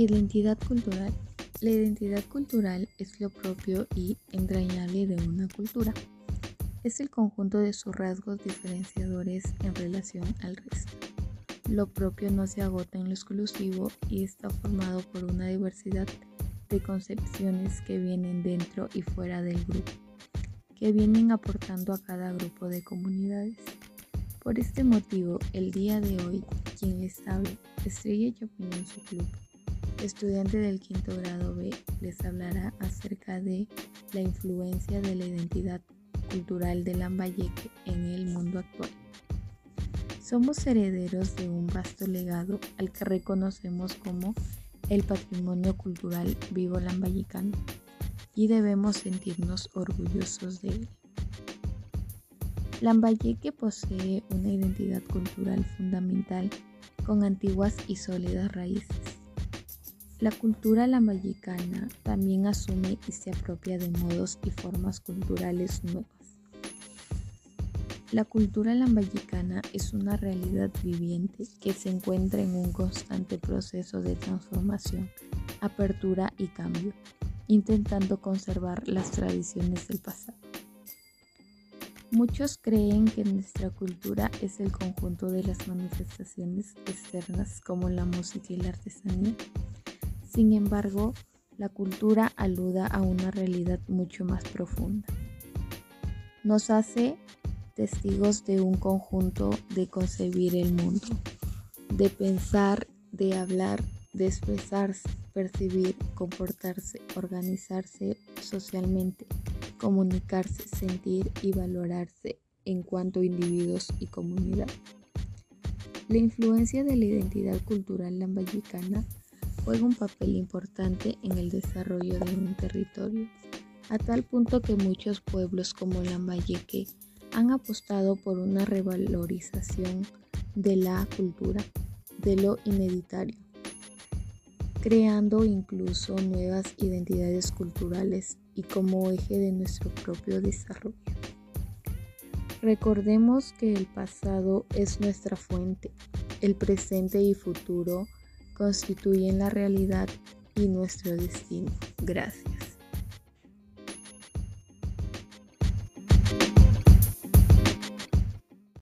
Identidad cultural. La identidad cultural es lo propio y entrañable de una cultura. Es el conjunto de sus rasgos diferenciadores en relación al resto. Lo propio no se agota en lo exclusivo y está formado por una diversidad de concepciones que vienen dentro y fuera del grupo, que vienen aportando a cada grupo de comunidades. Por este motivo, el día de hoy, quien les habla, Estrella Chapín en su club estudiante del quinto grado B les hablará acerca de la influencia de la identidad cultural de Lambayeque en el mundo actual. Somos herederos de un vasto legado al que reconocemos como el patrimonio cultural vivo lambayecano y debemos sentirnos orgullosos de él. Lambayeque posee una identidad cultural fundamental con antiguas y sólidas raíces la cultura lambayecana también asume y se apropia de modos y formas culturales nuevas. La cultura lambayecana es una realidad viviente que se encuentra en un constante proceso de transformación, apertura y cambio, intentando conservar las tradiciones del pasado. Muchos creen que nuestra cultura es el conjunto de las manifestaciones externas como la música y la artesanía sin embargo, la cultura aluda a una realidad mucho más profunda. Nos hace testigos de un conjunto de concebir el mundo, de pensar, de hablar, de expresarse, percibir, comportarse, organizarse socialmente, comunicarse, sentir y valorarse en cuanto a individuos y comunidad. La influencia de la identidad cultural lambayicana juega un papel importante en el desarrollo de un territorio, a tal punto que muchos pueblos como Lambayeque han apostado por una revalorización de la cultura, de lo ineditario, creando incluso nuevas identidades culturales y como eje de nuestro propio desarrollo. Recordemos que el pasado es nuestra fuente, el presente y futuro constituyen la realidad y nuestro destino. Gracias.